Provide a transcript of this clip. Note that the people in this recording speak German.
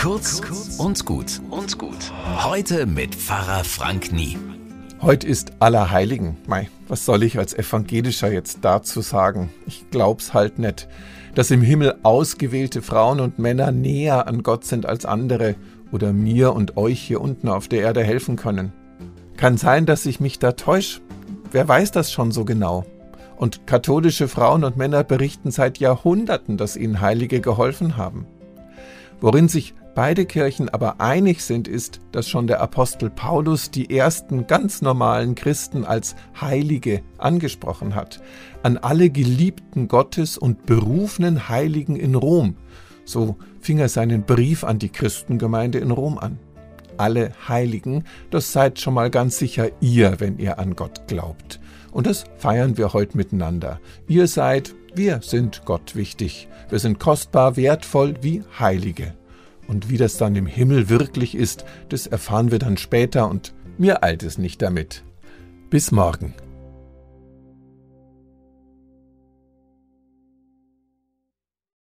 Kurz und gut und gut. Heute mit Pfarrer Frank Nie. Heute ist Allerheiligen. Mei, was soll ich als Evangelischer jetzt dazu sagen? Ich glaub's halt nicht, dass im Himmel ausgewählte Frauen und Männer näher an Gott sind als andere oder mir und euch hier unten auf der Erde helfen können. Kann sein, dass ich mich da täusche. Wer weiß das schon so genau? Und katholische Frauen und Männer berichten seit Jahrhunderten, dass ihnen Heilige geholfen haben. Worin sich beide Kirchen aber einig sind, ist, dass schon der Apostel Paulus die ersten ganz normalen Christen als Heilige angesprochen hat, an alle Geliebten Gottes und berufenen Heiligen in Rom. So fing er seinen Brief an die Christengemeinde in Rom an. Alle Heiligen, das seid schon mal ganz sicher ihr, wenn ihr an Gott glaubt. Und das feiern wir heute miteinander. Ihr seid, wir sind Gott wichtig. Wir sind kostbar, wertvoll wie Heilige. Und wie das dann im Himmel wirklich ist, das erfahren wir dann später und mir eilt es nicht damit. Bis morgen.